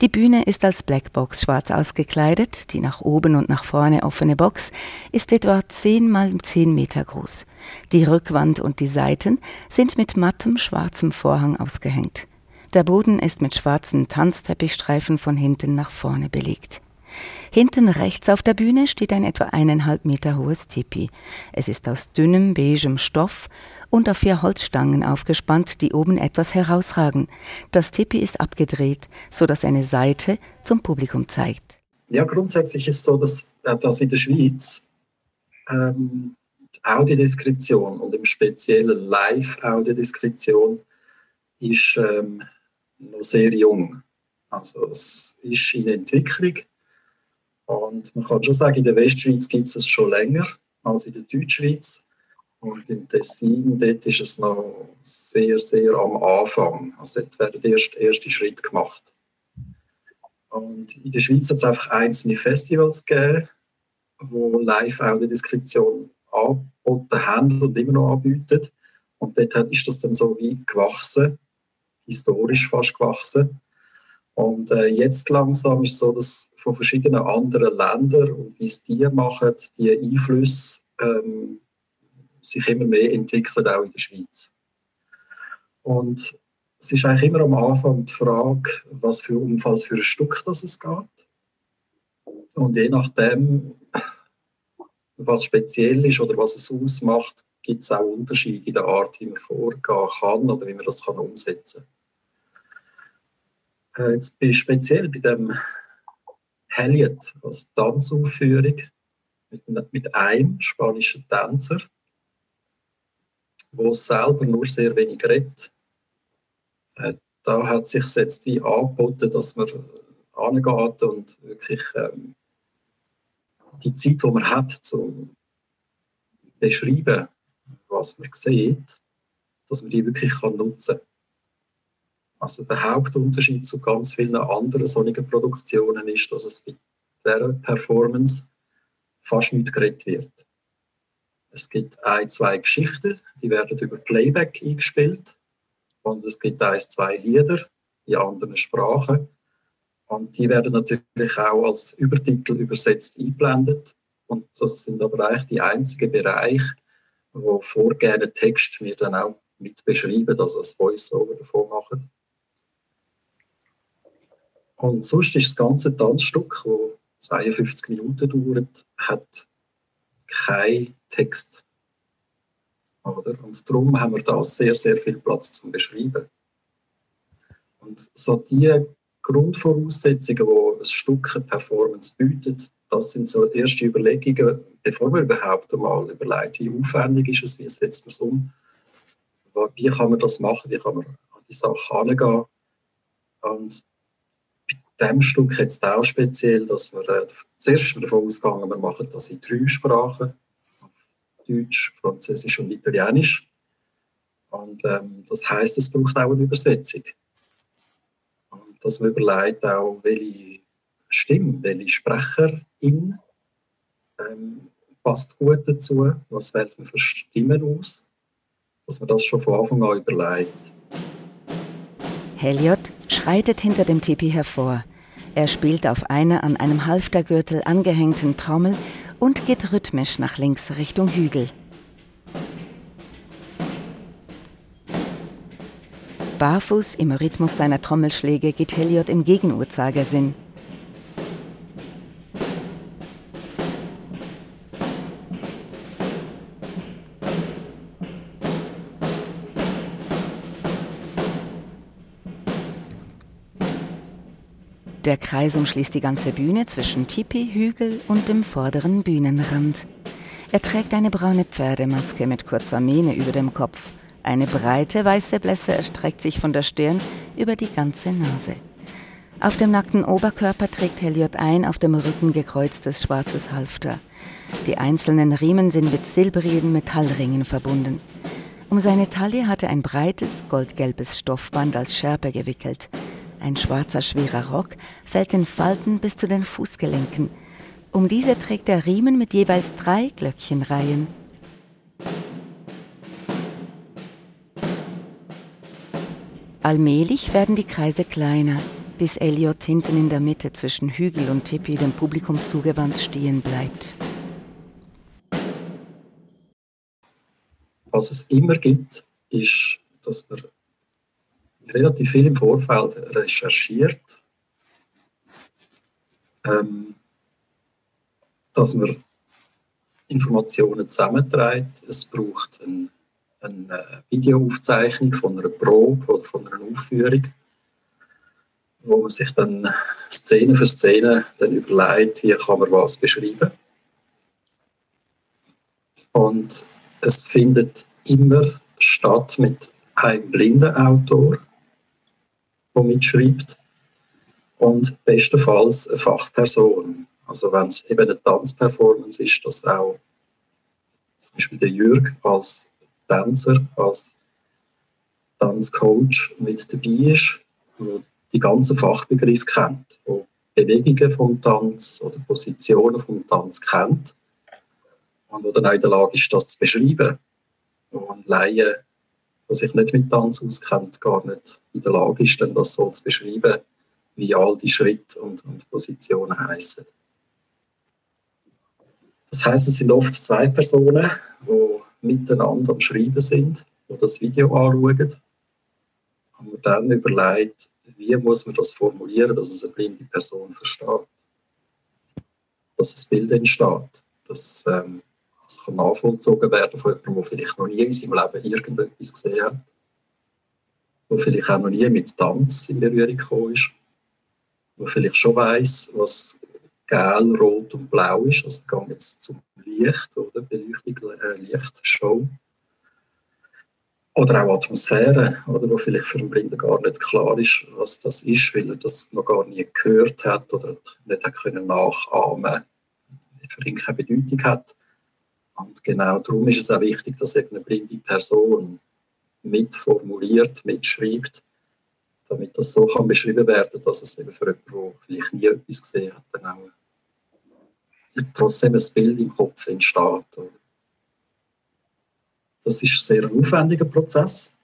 Die Bühne ist als Blackbox schwarz ausgekleidet. Die nach oben und nach vorne offene Box ist etwa 10 mal 10 Meter groß. Die Rückwand und die Seiten sind mit mattem schwarzem Vorhang ausgehängt. Der Boden ist mit schwarzen Tanzteppichstreifen von hinten nach vorne belegt. Hinten rechts auf der Bühne steht ein etwa eineinhalb Meter hohes Tipi. Es ist aus dünnem, beigem Stoff und auf vier Holzstangen aufgespannt, die oben etwas herausragen. Das Tipi ist abgedreht, so dass eine Seite zum Publikum zeigt. Ja, grundsätzlich ist es so, dass, äh, dass in der Schweiz ähm, die Audiodeskription und im Speziellen Live-Audiodeskription ist ähm, noch sehr jung. Also es ist in Entwicklung und man kann schon sagen, in der Westschweiz gibt es es schon länger als in der Deutschschweiz. Und im Tessin, dort ist es noch sehr, sehr am Anfang. Also dort werden erst erste Schritte gemacht. Und in der Schweiz hat es einfach einzelne Festivals gegeben, wo Live-Audiodeskription angeboten haben und immer noch anbieten. Und dort ist das dann so wie gewachsen, historisch fast gewachsen. Und äh, jetzt langsam ist es so, dass von verschiedenen anderen Ländern und wie es die machen, die Einflüsse ähm, sich immer mehr entwickelt, auch in der Schweiz. Und es ist eigentlich immer am Anfang die Frage, was für um für ein Stück das es geht. Und je nachdem, was speziell ist oder was es ausmacht, gibt es auch Unterschiede in der Art, wie man vorgehen kann oder wie man das kann umsetzen kann. Äh, jetzt speziell bei dem Helliot als Tanzaufführung mit, mit einem spanischen Tänzer wo selber nur sehr wenig redet. Äh, da hat sich jetzt wie angeboten, dass man angeht und wirklich ähm, die Zeit, die man hat, zu beschreiben, was man sieht, dass man die wirklich kann nutzen kann. Also der Hauptunterschied zu ganz vielen anderen solchen Produktionen ist, dass es bei dieser Performance fast nicht geredet wird. Es gibt ein, zwei Geschichten, die werden über Playback eingespielt. Und es gibt ein, zwei Lieder in anderen Sprachen. Und die werden natürlich auch als Übertitel übersetzt eingeblendet. Und das sind aber eigentlich die einzigen Bereiche, wo vorgegebene Text wir dann auch mit beschreiben, also als Voice-Over davon machen. Und sonst ist das ganze Tanzstück, das 52 Minuten dauert, hat kein Text. Oder? Und darum haben wir da sehr, sehr viel Platz zum Beschreiben. Und so die Grundvoraussetzungen, die ein Stück Performance bietet, das sind so erste Überlegungen, bevor man überhaupt einmal überlegt, wie aufwendig ist es, wie setzt man es um, wie kann man das machen, wie kann man an die Sache herangehen. Und bei diesem Stück jetzt auch speziell, dass wir äh, zuerst davon ausgegangen, wir machen das in drei Sprachen. Deutsch, Französisch und Italienisch. Und ähm, das heißt, es braucht auch eine Übersetzung. Und dass man überlegt auch, welche Stimme, welche Sprecherin ähm, passt gut dazu, was wählt man für Stimmen aus, dass man das schon von Anfang an überlegt. Heliot schreitet hinter dem Tipi hervor. Er spielt auf einer an einem Halftergürtel angehängten Trommel und geht rhythmisch nach links Richtung Hügel. Barfuß im Rhythmus seiner Trommelschläge geht Heliot im Gegenuhrzeigersinn. Der Kreis umschließt die ganze Bühne zwischen Tipi, Hügel und dem vorderen Bühnenrand. Er trägt eine braune Pferdemaske mit kurzer Mähne über dem Kopf. Eine breite weiße Blässe erstreckt sich von der Stirn über die ganze Nase. Auf dem nackten Oberkörper trägt Heliot ein auf dem Rücken gekreuztes schwarzes Halfter. Die einzelnen Riemen sind mit silbrigen Metallringen verbunden. Um seine Taille hat er ein breites, goldgelbes Stoffband als Schärpe gewickelt. Ein schwarzer, schwerer Rock fällt in Falten bis zu den Fußgelenken. Um diese trägt er Riemen mit jeweils drei Glöckchenreihen. Allmählich werden die Kreise kleiner, bis Elliot hinten in der Mitte zwischen Hügel und Tippi dem Publikum zugewandt stehen bleibt. Was es immer gibt, ist, dass man relativ viel im Vorfeld recherchiert, ähm, dass man Informationen zusammenträgt. Es braucht ein, eine Videoaufzeichnung von einer Probe oder von einer Aufführung, wo man sich dann Szene für Szene dann überlegt, wie kann man was beschreiben. Und es findet immer statt mit einem blinden Autor, der mitschreibt und bestenfalls eine Fachperson. Also wenn es eben eine Tanzperformance ist, dass auch zum Beispiel der Jürg als Tänzer, als Tanzcoach mit dabei ist, der die ganzen Fachbegriffe kennt, der Bewegungen vom Tanz oder Positionen vom Tanz kennt und der dann auch in der Lage ist, das zu beschreiben. Und Laie, der sich nicht mit Tanz auskennt, gar nicht in der Lage ist, dann das so zu beschreiben, wie all die Schritte und, und Positionen heißen. Das heißt, es sind oft zwei Personen, die miteinander am Schreiben sind, die das Video anschauen und man dann überlegt, wie muss man das formulieren, dass es eine blinde Person versteht. Dass das Bild entsteht. Dass, ähm, das kann nachvollzogen werden von jemandem, der vielleicht noch nie in seinem Leben irgendetwas gesehen hat. Der vielleicht auch noch nie mit Tanz in Berührung gekommen ist. Der vielleicht schon weiß, was gel, rot und blau ist. Also ich gehe jetzt zum Licht oder Beleuchtung, äh, Lichtshow. Oder auch Atmosphäre, oder, wo vielleicht für einen Blinden gar nicht klar ist, was das ist, weil er das noch gar nie gehört hat oder nicht hat können nachahmen für ihn keine Bedeutung hat. Und genau darum ist es auch wichtig, dass eben eine blinde Person mitformuliert, mitschreibt, damit das so kann beschrieben werden, dass es eben für jemanden, der vielleicht nie etwas gesehen hat, dann auch trotzdem ein Bild im Kopf entsteht. Das ist ein sehr aufwendiger Prozess.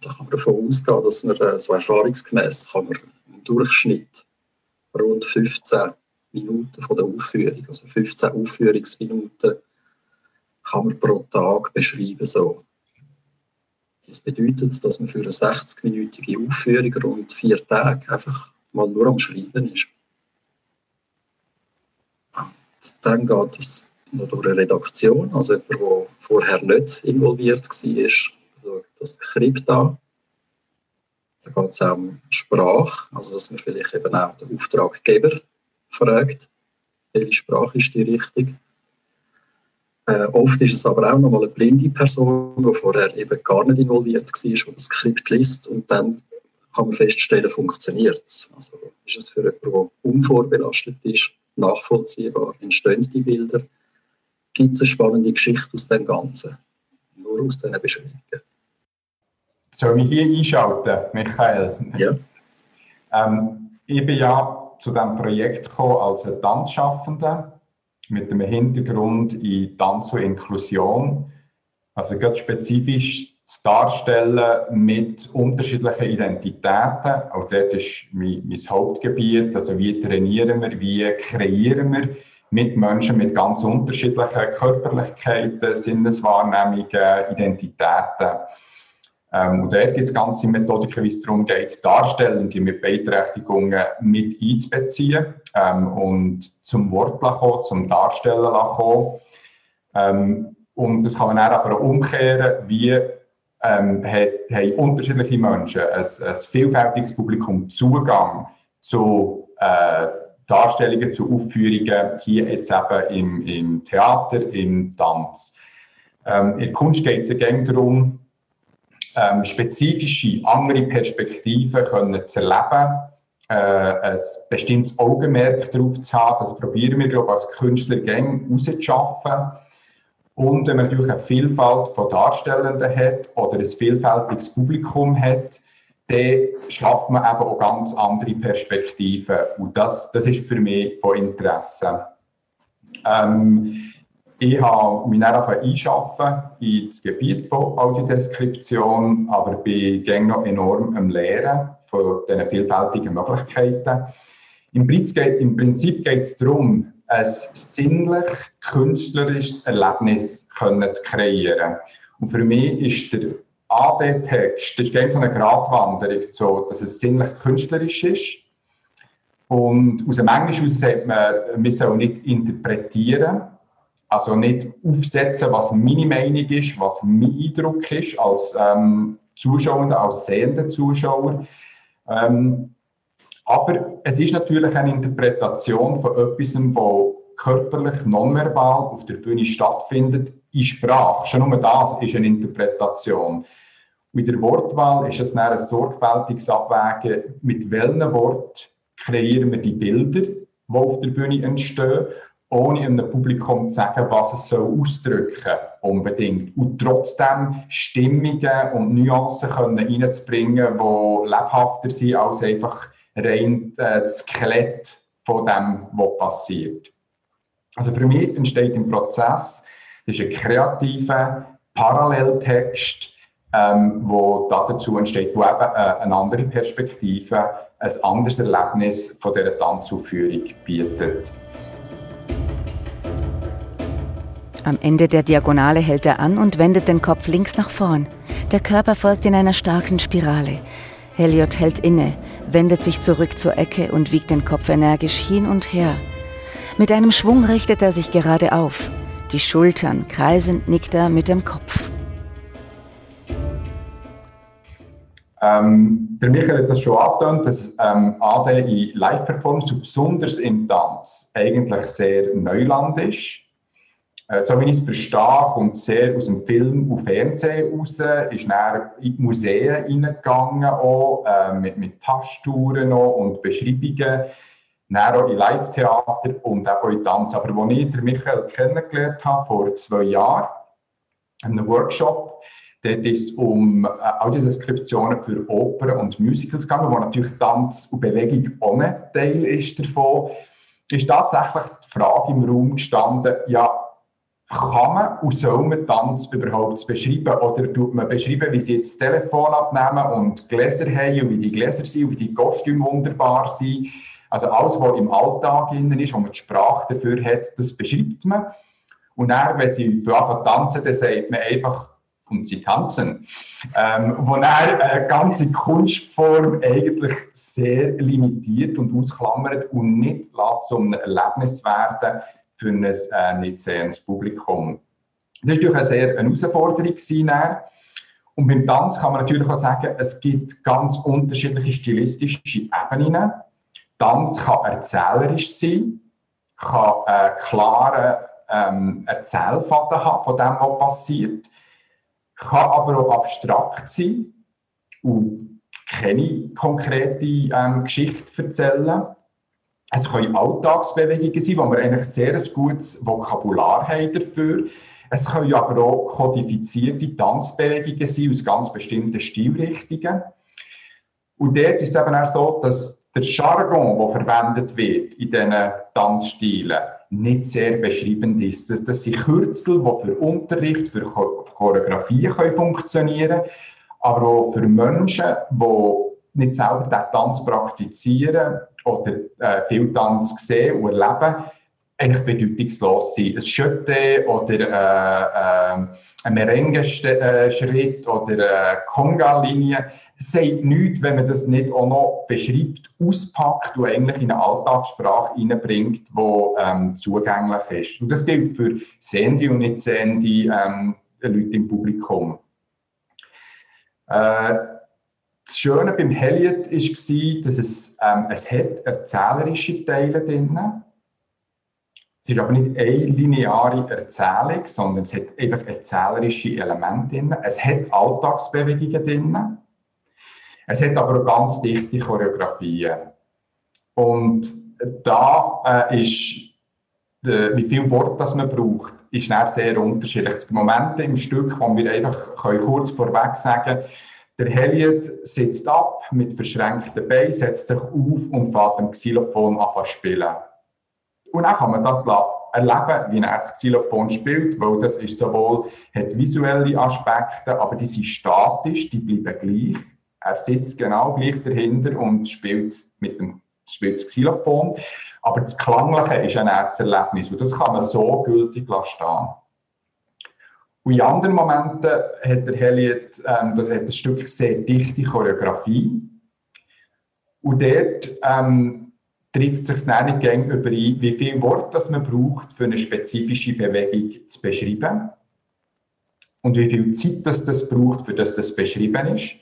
Da kann man davon ausgehen, dass man äh, so erfahrungsgemäß kann man im Durchschnitt rund 15 Minuten von der Aufführung, also 15 Aufführungsminuten, kann man pro Tag beschreiben. So. Das bedeutet, dass man für eine 60-minütige Aufführung rund vier Tage einfach mal nur am Schreiben ist. Dann geht es noch durch eine Redaktion, also jemand, der vorher nicht involviert war, schaut das Skript an. Dann geht es auch um Sprache, also dass man vielleicht eben auch den Auftraggeber fragt, welche Sprache ist die richtig. Äh, oft ist es aber auch noch mal eine blinde Person, die vorher eben gar nicht involviert war, die das Skript liest und dann kann man feststellen, funktioniert es. Also ist es für jemanden, der unvorbelastet ist, nachvollziehbar, entstehen die Bilder, gibt es eine spannende Geschichte aus dem Ganzen, nur aus diesen Beschreibungen. Soll ich hier einschalten, Michael? Ja. Ähm, ich bin ja zu diesem Projekt gekommen als Tanzschaffender mit dem Hintergrund in Tanz und Inklusion. Also ganz spezifisch zu darstellen mit unterschiedlichen Identitäten. Auch dort ist mein, mein Hauptgebiet. Also wie trainieren wir, wie kreieren wir mit Menschen mit ganz unterschiedlichen Körperlichkeiten, Sinneswahrnehmungen, Identitäten. Ähm, und dort gibt es ganze Methodiken, wie es darum geht, Darstellende mit Beeinträchtigungen mit einzubeziehen ähm, und zum Wort kommen, zum Darstellen kommen. Ähm, und das kann man dann aber auch umkehren, wie ähm, hat, haben unterschiedliche Menschen, ein, ein vielfältiges Publikum Zugang zu äh, Darstellungen, zu Aufführungen, hier jetzt eben im, im Theater, im Tanz. Ähm, in der Kunst geht es ja darum, ähm, spezifische, andere Perspektiven können zu erleben, äh, ein bestimmtes Augenmerk darauf zu haben. Das probieren wir, glaube ich, als Künstler gerne rauszuschaffen. Und wenn man natürlich eine Vielfalt von Darstellenden hat oder ein vielfältiges Publikum hat, dann schafft man eben auch ganz andere Perspektiven. Und das, das ist für mich von Interesse. Ähm, ich habe mich dann einschaffen in das Gebiet von Audiodeskription, aber bin gäng noch enorm am Lehren von diesen vielfältigen Möglichkeiten. Im Prinzip geht es darum, ein sinnlich künstlerisches Erlebnis zu kreieren. Und für mich ist der AD-Text, so eine Gratwanderung, so, dass es sinnlich künstlerisch ist. Und aus dem Englischen sagt man, wir sollen nicht interpretieren, also nicht aufsetzen, was meine Meinung ist, was mein Eindruck ist als ähm, Zuschauer, als sehender Zuschauer. Ähm, aber es ist natürlich eine Interpretation von etwas, was körperlich, nonverbal auf der Bühne stattfindet, in Sprache. Schon nur das ist eine Interpretation. Und in der Wortwahl ist es dann ein sorgfältiges Abwägen, mit welchen Wort kreieren wir die Bilder, die auf der Bühne entstehen, ohne einem Publikum zu sagen, was es soll ausdrücken unbedingt. Und trotzdem Stimmungen und Nuancen können reinzubringen, die lebhafter sind als einfach rein äh, das Skelett von dem, was passiert. Also für mich entsteht im Prozess das ist ein kreativer Paralleltext, ähm, dazu entsteht, wo eben äh, eine andere Perspektive, ein anderes Erlebnis von dieser Tanzaufführung bietet. Am Ende der Diagonale hält er an und wendet den Kopf links nach vorn. Der Körper folgt in einer starken Spirale. Heliot hält inne, wendet sich zurück zur Ecke und wiegt den Kopf energisch hin und her. Mit einem Schwung richtet er sich gerade auf. Die Schultern kreisend nickt er mit dem Kopf. Ähm, der Michael hat das schon angetönt, dass ähm, AD in Live-Performance, besonders im Tanz, eigentlich sehr Neuland ist. Äh, so wie ich es verstehe, kommt sehr aus dem Film und Fernsehen raus, ist dann in die Museen reingegangen, auch, äh, mit, mit Tasttouren und Beschreibungen, dann auch in Live-Theater und auch in Tanz. Aber als ich Michael kennengelernt habe, vor zwei Jahren, in einem Workshop, Dort ist es um äh, Audiodeskriptionen für Opern und Musicals gegangen, wo natürlich Tanz und Bewegung ohne Teil ist davon. Ist tatsächlich die Frage im Raum gestanden, ja, kann man und soll man Tanz überhaupt beschreiben? Oder tut man beschreiben, wie sie jetzt das Telefon abnehmen und Gläser haben und wie die Gläser sind und wie die Kostüme wunderbar sind? Also alles, was im Alltag innen ist, wo man die Sprache dafür hat, das beschreibt man. Und dann, wenn sie anfangen tanzen, dann sagt man einfach, und sie tanzen, ähm, wo er eine ganze Kunstform eigentlich sehr limitiert und ausklammert und nicht zu einem Erlebnis werden für ein äh, nicht sehendes Publikum. Das war eine sehr eine Herausforderung. Gewesen, und beim Tanz kann man natürlich auch sagen, es gibt ganz unterschiedliche stilistische Ebenen. Tanz kann erzählerisch sein, kann einen klaren ähm, Erzählfaden haben von dem, was passiert kann aber auch abstrakt sein und keine konkrete ähm, Geschichte erzählen. Es können Alltagsbewegungen sein, wo wir eigentlich sehr ein gutes Vokabular haben dafür. Es können aber auch kodifizierte Tanzbewegungen sein aus ganz bestimmten Stilrichtungen. Und dort ist es eben auch so, dass der Jargon, der verwendet wird in diesen Tanzstilen, nicht sehr beschreibend ist. Das, das sind Kürzel, die für Unterricht, für Choreografie können funktionieren können, aber auch für Menschen, die nicht selber den Tanz praktizieren oder äh, viel Tanz sehen und erleben, eigentlich bedeutungslos sein. Ein Schütte oder äh, äh, ein Merengue-Schritt oder eine Conga-Linie sagt nichts, wenn man das nicht auch noch beschreibt, auspackt und eigentlich in eine Alltagssprache hineinbringt, die ähm, zugänglich ist. Und das gilt für sehende und nicht sehende ähm, Leute im Publikum. Äh, das Schöne beim Heliot war, dass es, ähm, es hat erzählerische Teile drin hat es ist aber nicht eine lineare Erzählung, sondern es hat einfach erzählerische Elemente drin. Es hat Alltagsbewegungen drin. Es hat aber auch ganz dichte Choreografien. Und da äh, ist, äh, wie viel Wort das man braucht, ist sehr unterschiedlich. Es gibt Momente im Stück, wo wir einfach können kurz vorweg sagen der Heliot sitzt ab mit verschränkten Beinen, setzt sich auf und fährt am Xylophon an zu spielen. Und dann kann man das erleben, wie er das Xylophon spielt, weil das ist sowohl, hat visuelle Aspekte, aber die sind statisch, die bleiben gleich. Er sitzt genau gleich dahinter und spielt mit dem spielt das Xylophon. Aber das Klangliche ist ein Erzerlebnis und das kann man so gültig stehen. Und in anderen Momenten hat der Heliot ähm, das hat ein Stück sehr dichte Choreografie. Und dort ähm, trifft sich dann nicht gäng überein, wie viel Wort das man braucht, für eine spezifische Bewegung zu beschreiben. Und wie viel Zeit das, das braucht, für das das beschrieben ist.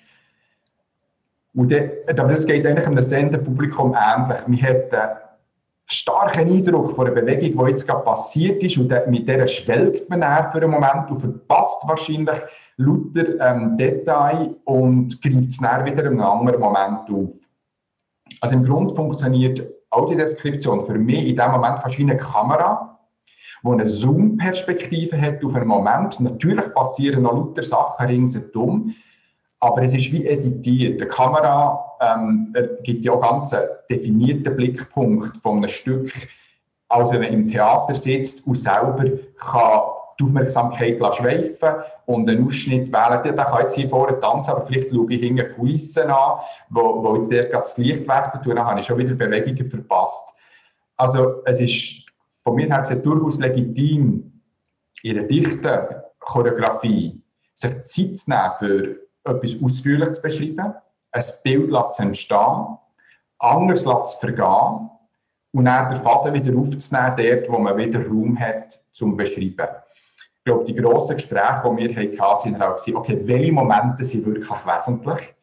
Und dann, aber das geht eigentlich einem sehenden Publikum ähnlich. Man hat starken Eindruck von einer Bewegung, die jetzt gerade passiert ist und mit der schwelgt man dann für einen Moment und verpasst wahrscheinlich lauter ähm, Detail und greift es dann wieder in einem anderen Moment auf. Also im Grunde funktioniert Audiodeskription für mich in dem Moment fast wie eine Kamera, die eine Zoom-Perspektive hat auf einen Moment. Natürlich passieren noch lauter Sachen ringsherum, aber es ist wie editiert. Die Kamera ähm, gibt ja auch ganz einen definierten Blickpunkt von einem Stück, als wenn man im Theater sitzt und selber kann die Aufmerksamkeit schweifen und einen Ausschnitt wählen. Der kann jetzt hier vorne tanzen, aber vielleicht schaue ich hinten Kulissen an, wo, wo jetzt der das Licht wechselt und dann habe ich schon wieder Bewegungen verpasst. Also es ist von mir her durchaus legitim, in einer dichten Choreografie sich Zeit zu nehmen für etwas ausführlich zu beschreiben, ein Bild zu entstehen, anders zu vergehen und dann den Faden wieder aufzunehmen, dort, wo man wieder Raum hat, zum beschreiben. Ich glaube, die grossen Gespräche, die wir hatten, waren auch, okay, welche Momente sind wirklich wesentlich?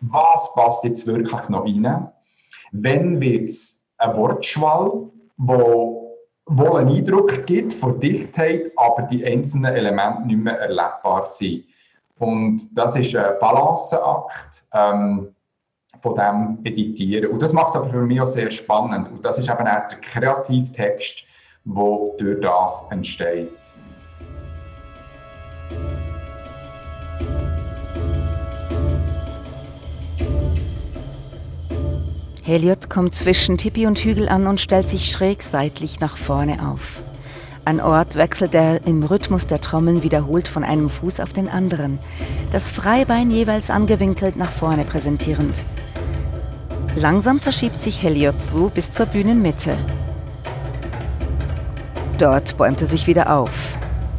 Was passt jetzt wirklich noch rein? Wenn wird es ein Wortschwall, wo wohl einen Eindruck gibt von Dichtheit, aber die einzelnen Elemente nicht mehr erlebbar sind. Und das ist ein Balanceakt ähm, von dem Editieren. Und das macht es aber für mich auch sehr spannend. Und das ist eben auch der Kreativtext, der durch das entsteht. Heliot kommt zwischen Tippi und Hügel an und stellt sich schräg seitlich nach vorne auf. An Ort wechselt er im Rhythmus der Trommeln wiederholt von einem Fuß auf den anderen, das Freibein jeweils angewinkelt nach vorne präsentierend. Langsam verschiebt sich Heliot so bis zur Bühnenmitte. Dort bäumt er sich wieder auf.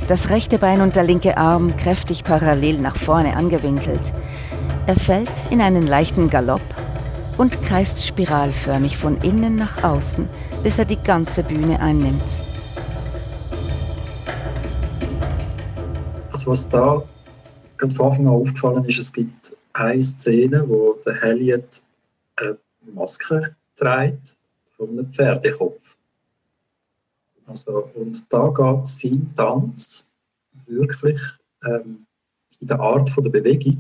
Das rechte Bein und der linke Arm kräftig parallel nach vorne angewinkelt. Er fällt in einen leichten Galopp und kreist spiralförmig von innen nach außen, bis er die ganze Bühne einnimmt. Was da gerade von Anfang an aufgefallen ist, es gibt eine Szene, wo der Elliot eine Maske trägt von einem Pferdekopf. Also, und da geht sein Tanz wirklich ähm, in der Art von der Bewegung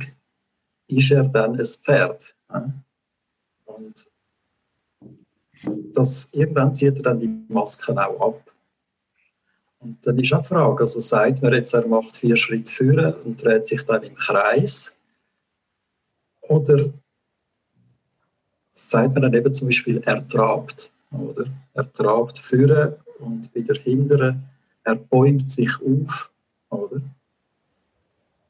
ist er dann ein Pferd. Ja? Und das, irgendwann zieht er dann die Masken auch ab. Und dann ist auch die Frage, also sagt man jetzt, er macht vier Schritte führen und dreht sich dann im Kreis? Oder sagt man dann eben zum Beispiel, er trabt, oder? Er trabt führen und wieder hindern, er bäumt sich auf, oder?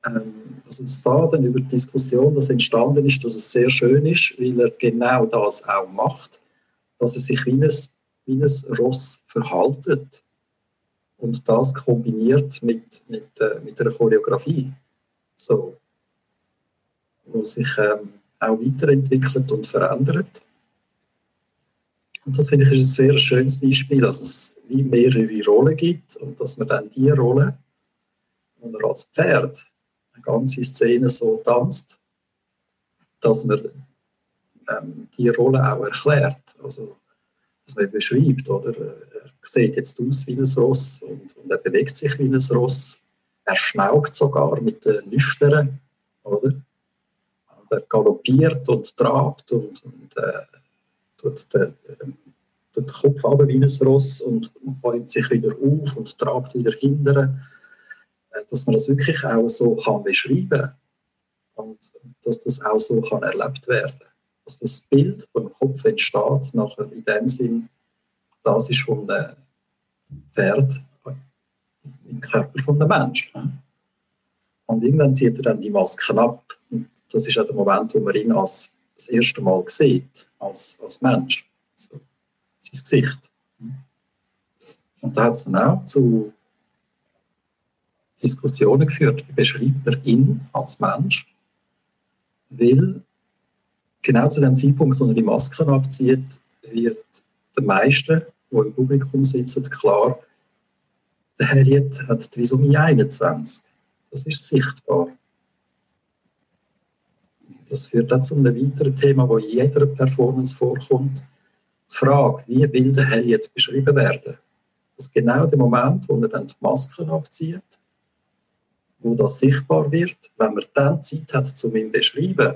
Ähm, also es da dann über die Diskussion, das entstanden ist, dass es sehr schön ist, weil er genau das auch macht, dass er sich wie ein, wie ein Ross verhaltet und das kombiniert mit, mit, äh, mit einer Choreografie, so, wo sich ähm, auch weiterentwickelt und verändert. Und das finde ich ist ein sehr schönes Beispiel, dass es wie mehrere Rollen gibt und dass man dann die Rolle, wo man als Pferd eine ganze Szene so tanzt, dass man ähm, die Rolle auch erklärt, also dass man beschreibt, oder sieht jetzt aus wie ein Ross und, und er bewegt sich wie ein Ross. Er schnaubt sogar mit den Nüstern, oder? Und er galoppiert und trabt und, und äh, tut, den, äh, tut den Kopf runter wie ein Ross und bäumt sich wieder auf und trabt wieder hinterher. Äh, dass man das wirklich auch so kann beschreiben kann und dass das auch so kann erlebt werden Dass das Bild, das im Kopf entsteht, nachher in dem Sinn das ist, was man, Pferd im Körper von einem Menschen. Und irgendwann zieht er dann die Maske ab. Und das ist auch der Moment, wo man ihn als, das erste Mal sieht, als, als Mensch. Also, sein Gesicht. Und da hat es dann auch zu Diskussionen geführt, wie beschreibt man ihn als Mensch, weil genau zu dem Zeitpunkt, wo er die Masken abzieht, wird den meisten, die im Publikum sitzen, klar, der Harriet hat Trisomie 21. Das ist sichtbar. Das führt dann zu einem weiteren Thema, das in jeder Performance vorkommt. Die Frage, wie will der Harriet beschrieben werden? Das ist genau der Moment, wo er dann die Masken abzieht, wo das sichtbar wird. Wenn man dann Zeit hat, um ihn zu beschreiben,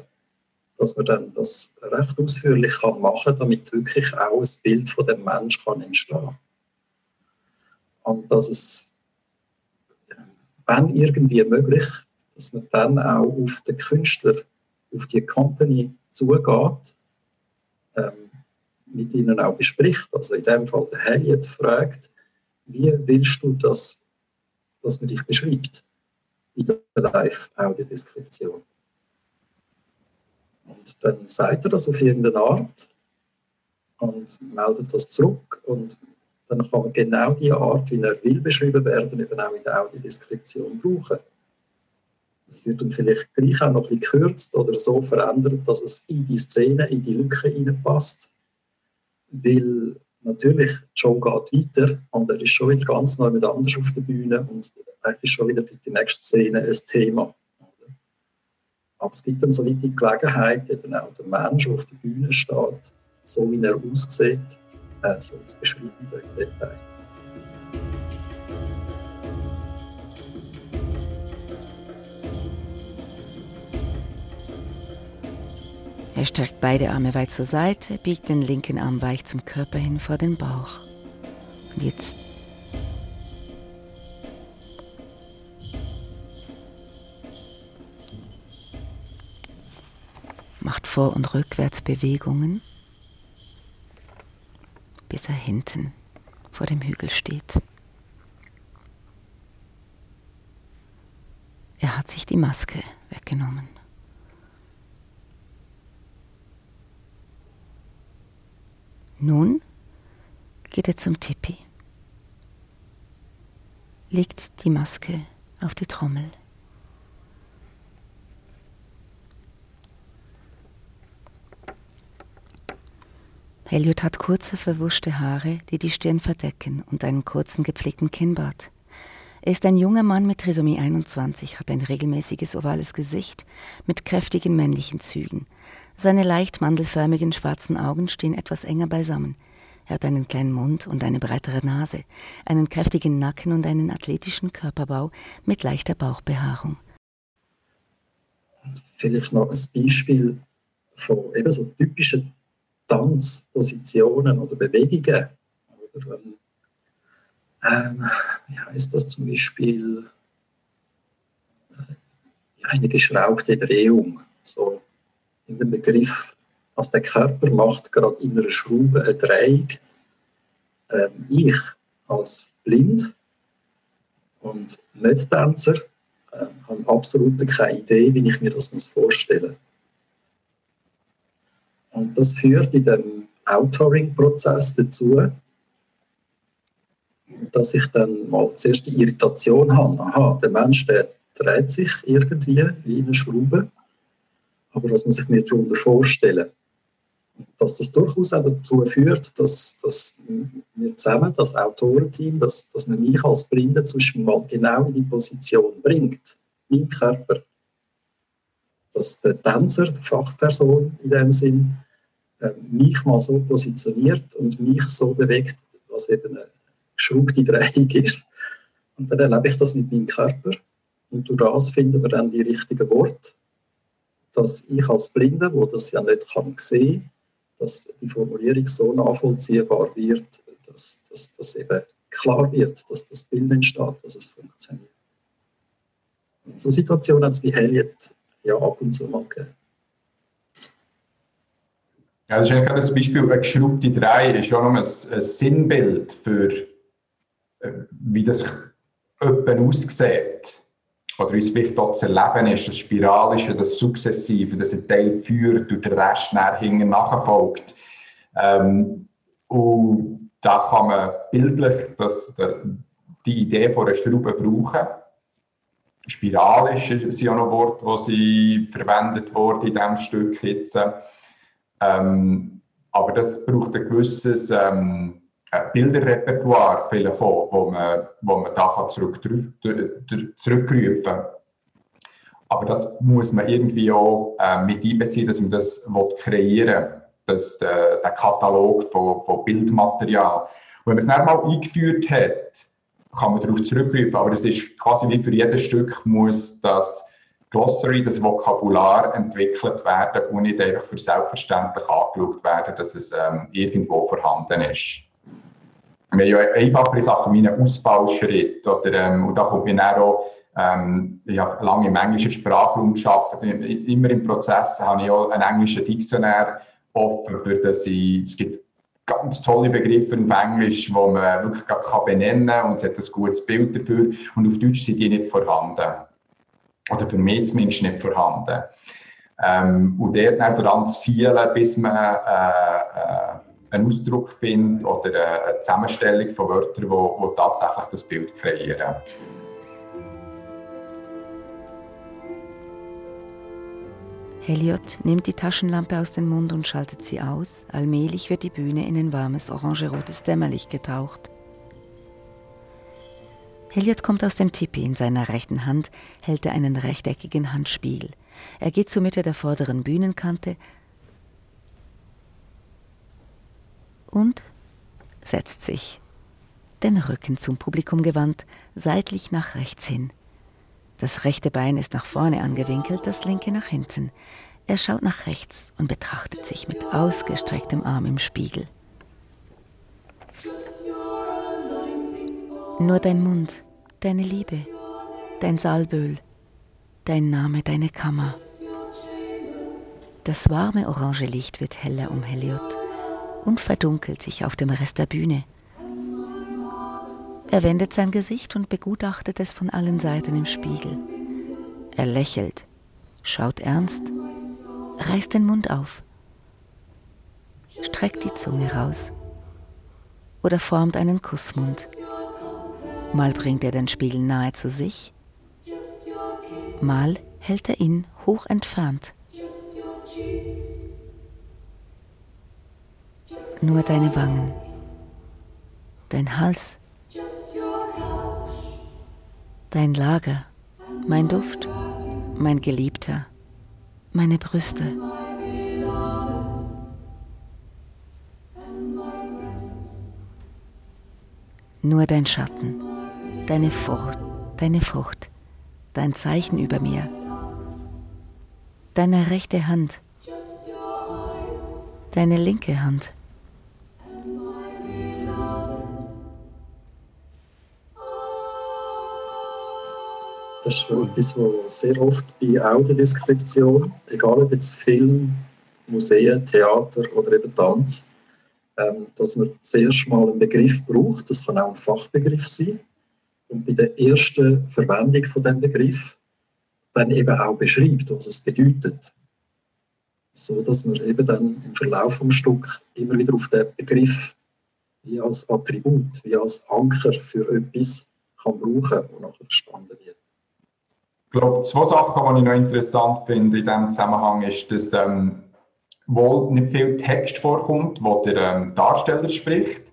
dass man dann das recht ausführlich kann machen kann, damit wirklich auch ein Bild von dem Mensch kann entstehen Und dass es, wenn irgendwie möglich, dass man dann auch auf den Künstler, auf die Company zugeht, ähm, mit ihnen auch bespricht. Also in dem Fall der Harriet fragt, wie willst du, dass, dass man dich beschreibt in der Live-Audiodeskription? Und dann sagt er das auf irgendeine Art und meldet das zurück und dann kann man genau die Art, wie er will beschrieben werden, eben auch in der Audiodeskription brauchen. Es wird dann vielleicht gleich auch noch ein gekürzt oder so verändert, dass es in die Szene, in die Lücke hineinpasst. Weil natürlich, Show geht weiter und er ist schon wieder ganz neu mit anders auf der Bühne und eigentlich ist schon wieder die nächste Szene ein Thema. Aber es gibt dann so die Gelegenheit, eben auch der Mensch, der auf der Bühne steht, so wie er aussieht, äh, so zu beschreiben im Detail. Er streckt beide Arme weit zur Seite, biegt den linken Arm weich zum Körper hin vor den Bauch. Und jetzt macht Vor- und Rückwärtsbewegungen, bis er hinten vor dem Hügel steht. Er hat sich die Maske weggenommen. Nun geht er zum Tipi, legt die Maske auf die Trommel. Helliot hat kurze, verwuschte Haare, die die Stirn verdecken und einen kurzen, gepflegten Kinnbart. Er ist ein junger Mann mit Trisomie 21, hat ein regelmäßiges ovales Gesicht mit kräftigen männlichen Zügen. Seine leicht mandelförmigen schwarzen Augen stehen etwas enger beisammen. Er hat einen kleinen Mund und eine breitere Nase, einen kräftigen Nacken und einen athletischen Körperbau mit leichter Bauchbehaarung. Vielleicht noch ein Beispiel von eben so typischen Tanzpositionen oder Bewegungen. Oder, ähm, wie heißt das zum Beispiel? Äh, eine geschraubte Drehung. So in dem Begriff, was der Körper macht, gerade in einer Schraube eine Drehung. Ähm, ich als blind und nicht Tänzer äh, habe absolut keine Idee, wie ich mir das vorstellen muss. Und das führt in dem Outouring-Prozess dazu, dass ich dann mal zuerst die Irritation habe. Aha, der Mensch, der dreht sich irgendwie wie eine Schraube. Aber was muss ich mir darunter vorstellen? Dass das durchaus auch dazu führt, dass, dass wir zusammen, das Autorenteam, dass, dass man mich als Blinde zwischen mal genau in die Position bringt, mein Körper. Dass der Tänzer, die Fachperson in dem Sinn, mich mal so positioniert und mich so bewegt, was eben eine geschraubte Drehung ist. Und dann erlebe ich das mit meinem Körper. Und durch das finden wir dann die richtigen Worte, dass ich als Blinde, wo das ja nicht kann sehen, dass die Formulierung so nachvollziehbar wird, dass, das eben klar wird, dass das Bild entsteht, dass es funktioniert. So Situationen hat es bei Helliet ja ab und zu mal gegeben. Ja, das ist eigentlich das Beispiel, eine geschraubte 3 ist ja noch ein, ein Sinnbild für äh, wie das jemand aussieht. Oder wie es vielleicht dort zu erleben ist, das Spiralische, das Sukzessive, dass ein Teil führt und der Rest nachher nachfolgt. Ähm, und da kann man bildlich das, die Idee von einer Schraube brauchen. Spiralisch ist ja noch ein Wort, das verwendet wurde in diesem Stück jetzt. Ähm, aber das braucht ein gewisses ähm, Bilderrepertoire vielleicht auch, wo man, wo man da zurück, zurückrufen kann. Aber das muss man irgendwie auch äh, mit einbeziehen, dass man das kreieren will, das, der, der Katalog von, von Bildmaterial. Wenn man es dann mal eingeführt hat, kann man darauf zurückgreifen, aber das ist quasi wie für jedes Stück muss das Glossary, das Vokabular entwickelt werden und nicht einfach für selbstverständlich angeschaut werden, dass es ähm, irgendwo vorhanden ist. Wir haben ja einfachere Sachen wie einen Ausfallschritt oder, ähm, und da kommt mir auch ähm, ich habe lange im englischen Sprachraum gearbeitet. Immer im Prozess habe ich auch einen englischen Diktionär offen, für das ich, es gibt ganz tolle Begriffe auf Englisch, die man wirklich kann benennen kann und es hat ein gutes Bild dafür. Und auf Deutsch sind die nicht vorhanden. Oder für mich zumindest nicht vorhanden. Ähm, und dort dann daran zu vielen, bis man äh, äh, einen Ausdruck findet oder eine Zusammenstellung von Wörtern, die tatsächlich das Bild kreieren. Elliot nimmt die Taschenlampe aus dem Mund und schaltet sie aus. Allmählich wird die Bühne in ein warmes orangerotes Dämmerlicht getaucht. Elliot kommt aus dem Tipi. In seiner rechten Hand hält er einen rechteckigen Handspiegel. Er geht zur Mitte der vorderen Bühnenkante und setzt sich, den Rücken zum Publikum gewandt, seitlich nach rechts hin. Das rechte Bein ist nach vorne angewinkelt, das linke nach hinten. Er schaut nach rechts und betrachtet sich mit ausgestrecktem Arm im Spiegel. Nur dein Mund, deine Liebe, dein Salböl, dein Name, deine Kammer. Das warme orange Licht wird heller um Heliot und verdunkelt sich auf dem Rest der Bühne. Er wendet sein Gesicht und begutachtet es von allen Seiten im Spiegel. Er lächelt, schaut ernst, reißt den Mund auf, streckt die Zunge raus oder formt einen Kussmund. Mal bringt er den Spiegel nahe zu sich, mal hält er ihn hoch entfernt. Nur deine Wangen, dein Hals, dein Lager, mein Duft, mein Geliebter, meine Brüste. Nur dein Schatten, deine Frucht, deine Frucht, dein Zeichen über mir, deine rechte Hand, deine linke Hand. Das ist etwas, was sehr oft bei Audiodeskription, egal ob jetzt Film, Museen, Theater oder eben Tanz, ähm, dass man zuerst mal einen Begriff braucht. Das kann auch ein Fachbegriff sein. Und bei der ersten Verwendung von dem Begriff dann eben auch beschreibt, was es bedeutet. So dass man eben dann im Verlauf des Stück immer wieder auf den Begriff wie als Attribut, wie als Anker für etwas kann brauchen und nachher verstanden wird. Ich glaube, zwei Sachen, die ich noch interessant finde in diesem Zusammenhang, ist, dass ähm, wohl nicht viel Text vorkommt, wo der ähm, Darsteller spricht,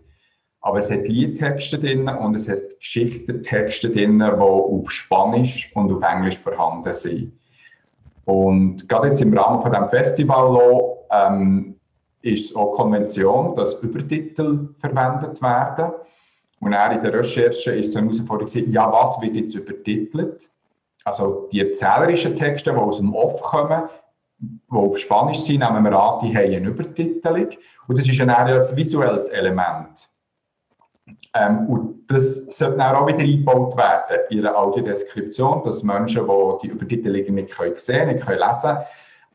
aber es hat Liedtexte drin und es hat Geschichtentexte drin, die auf Spanisch und auf Englisch vorhanden sind. Und gerade jetzt im Rahmen von dem Festival ähm, ist es auch Konvention, dass Übertitel verwendet werden. Und auch in der Recherche ist es eine Herausforderung, ja, was wird jetzt übertitelt? Also die erzählerischen Texte, die aus dem Off kommen, die auf Spanisch sind, nehmen wir an, die haben eine Übertitelung. Und das ist ein, ein visuelles Element. Ähm, und das sollte dann auch wieder eingebaut werden in der Audiodeskription, dass Menschen, die die Übertitelung nicht können sehen nicht können lesen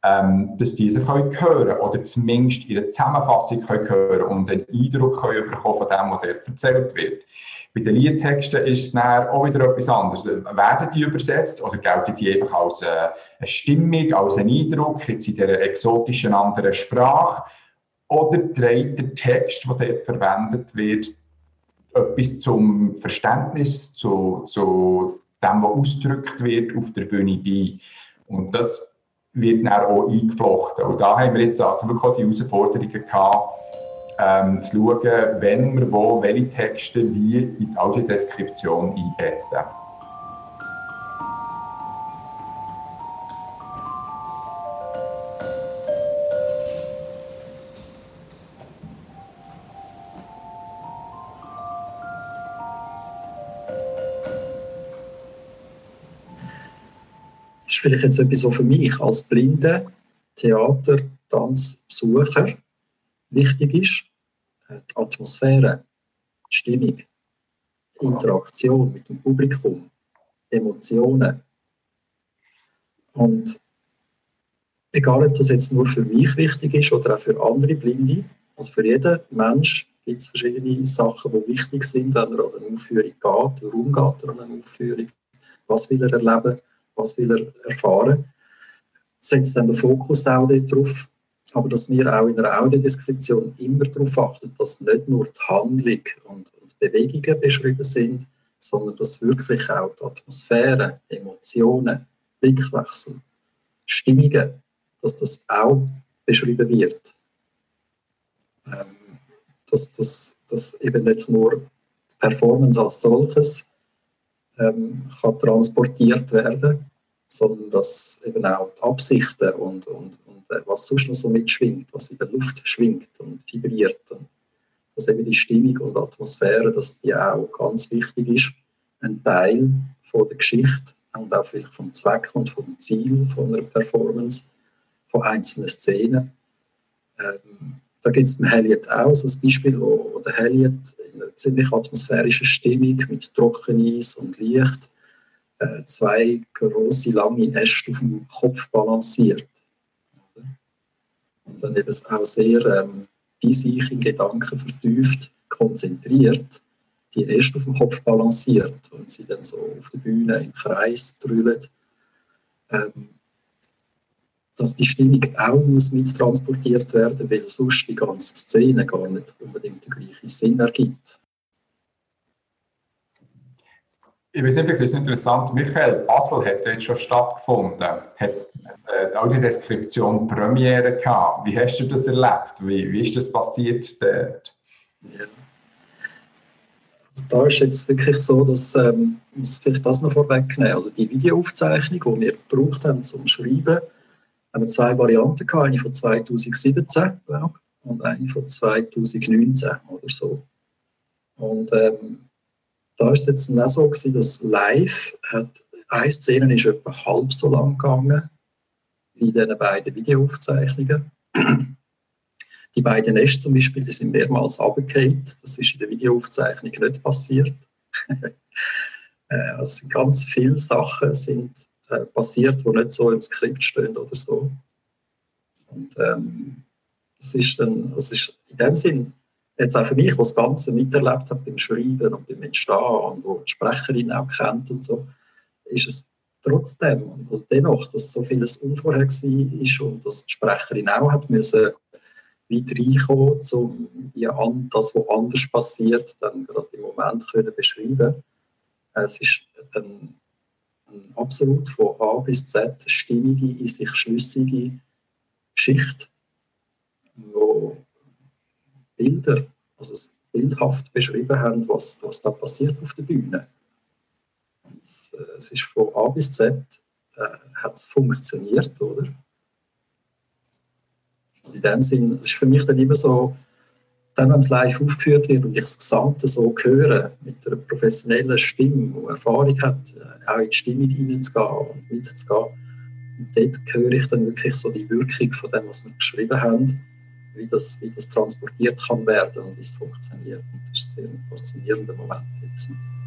ähm, dass diese können hören oder zumindest ihre Zusammenfassung können hören und einen Eindruck können bekommen von dem, was dort erzählt wird. Bei den Liedtexten ist es dann auch wieder etwas anderes. Werden die übersetzt oder gelten die einfach als äh, eine Stimmung, als ein Eindruck, jetzt in dieser exotischen anderen Sprache? Oder trägt der Text, der dort verwendet wird, etwas zum Verständnis, zu, zu dem, was ausgedrückt wird auf der Bühne bei? Und das wird dann auch eingeflochten. Und da haben wir jetzt also wirklich die Herausforderungen gehabt, ähm, zu schauen, wenn wir wo welche Texte wie in die Audiodeskription einbetten. Ist vielleicht jetzt etwas für mich als blinde Theater, Tanzbesucher wichtig ist die Atmosphäre, die Stimmung, die Interaktion mit dem Publikum, Emotionen. Und egal, ob das jetzt nur für mich wichtig ist oder auch für andere Blinde, also für jeden Mensch gibt es verschiedene Sachen, die wichtig sind, wenn er an eine Aufführung geht. Warum geht er an eine Aufführung? Was will er erleben? Was will er erfahren? Setzt dann den Fokus auch darauf, aber dass wir auch in der Audiodeskription immer darauf achten, dass nicht nur die Handlung und, und Bewegungen beschrieben sind, sondern dass wirklich auch die Atmosphäre, Emotionen, Blickwechsel, Stimmungen, dass das auch beschrieben wird. Ähm, dass, dass, dass eben nicht nur Performance als solches ähm, kann transportiert werden, sondern dass eben auch die Absichten und, und, und äh, was sonst noch so mitschwingt, was in der Luft schwingt und vibriert. Und dass eben die Stimmung und Atmosphäre, dass die auch ganz wichtig ist, ein Teil von der Geschichte und auch vielleicht vom Zweck und vom Ziel von einer Performance, von einzelnen Szenen. Ähm, da gibt es beim Helliot auch so ein Beispiel, wo, wo der Helliot in einer ziemlich atmosphärischen Stimmung mit Trockeneis und Licht zwei große, lange Äste auf dem Kopf balanciert. Und dann eben auch sehr ähm, bei sich in Gedanken vertieft, konzentriert, die Äste auf dem Kopf balanciert und sie dann so auf der Bühne im Kreis drüllen. Ähm, dass die Stimmung auch muss mittransportiert werden, weil sonst die ganze Szene gar nicht unbedingt den gleichen Sinn ergibt. Ich weiß nicht, ist interessant. Michael, Basel hat jetzt schon stattgefunden, hat äh, auch die Deskription Premiere gehabt. Wie hast du das erlebt? Wie, wie ist das passiert dort? Ja. Also da ist jetzt wirklich so, dass, ähm, ich muss vielleicht das noch vorwegnehmen, also die Videoaufzeichnung, die wir gebraucht haben zum Schreiben, haben wir zwei Varianten gehabt, eine von 2017 glaube und eine von 2019 oder so. Und ähm, da ist es jetzt auch so gewesen, dass live hat, eine Szene ist etwa halb so lang gegangen wie in diesen beiden Videoaufzeichnungen. Die beiden Äste zum Beispiel, die sind mehrmals runtergefallen. Das ist in der Videoaufzeichnung nicht passiert. Äh, also ganz viele Sachen sind äh, passiert, die nicht so im Skript stehen oder so. Und ähm, das ist dann, das ist in dem Sinn jetzt auch für mich, was das Ganze miterlebt hat beim Schreiben und beim Entstehen und wo die Sprecherin auch kennt und so, ist es trotzdem, also dennoch, dass so vieles unvorhergesehen ist und dass die Sprecherin auch hat müssen wieder reinkommen, um die, das, was anders passiert, dann gerade im Moment können beschreiben. Es ist dann eine absolut von A bis Z stimmige, in sich schlüssige Geschichte, wo Bilder, also bildhaft beschrieben haben, was, was da passiert auf der Bühne. Und, äh, es ist von A bis Z äh, hat es funktioniert, oder? Und in dem Sinn, es ist für mich dann immer so, dann, wenn es live aufgeführt wird und ich das Gesamte so höre, mit einer professionellen Stimme, die Erfahrung hat, äh, auch in die Stimmung hineinzugehen und mitzugehen, und dort höre ich dann wirklich so die Wirkung von dem, was wir geschrieben haben wie das, wie das transportiert kann werden und wie es funktioniert. Und das ist ein sehr faszinierender Moment. Gewesen.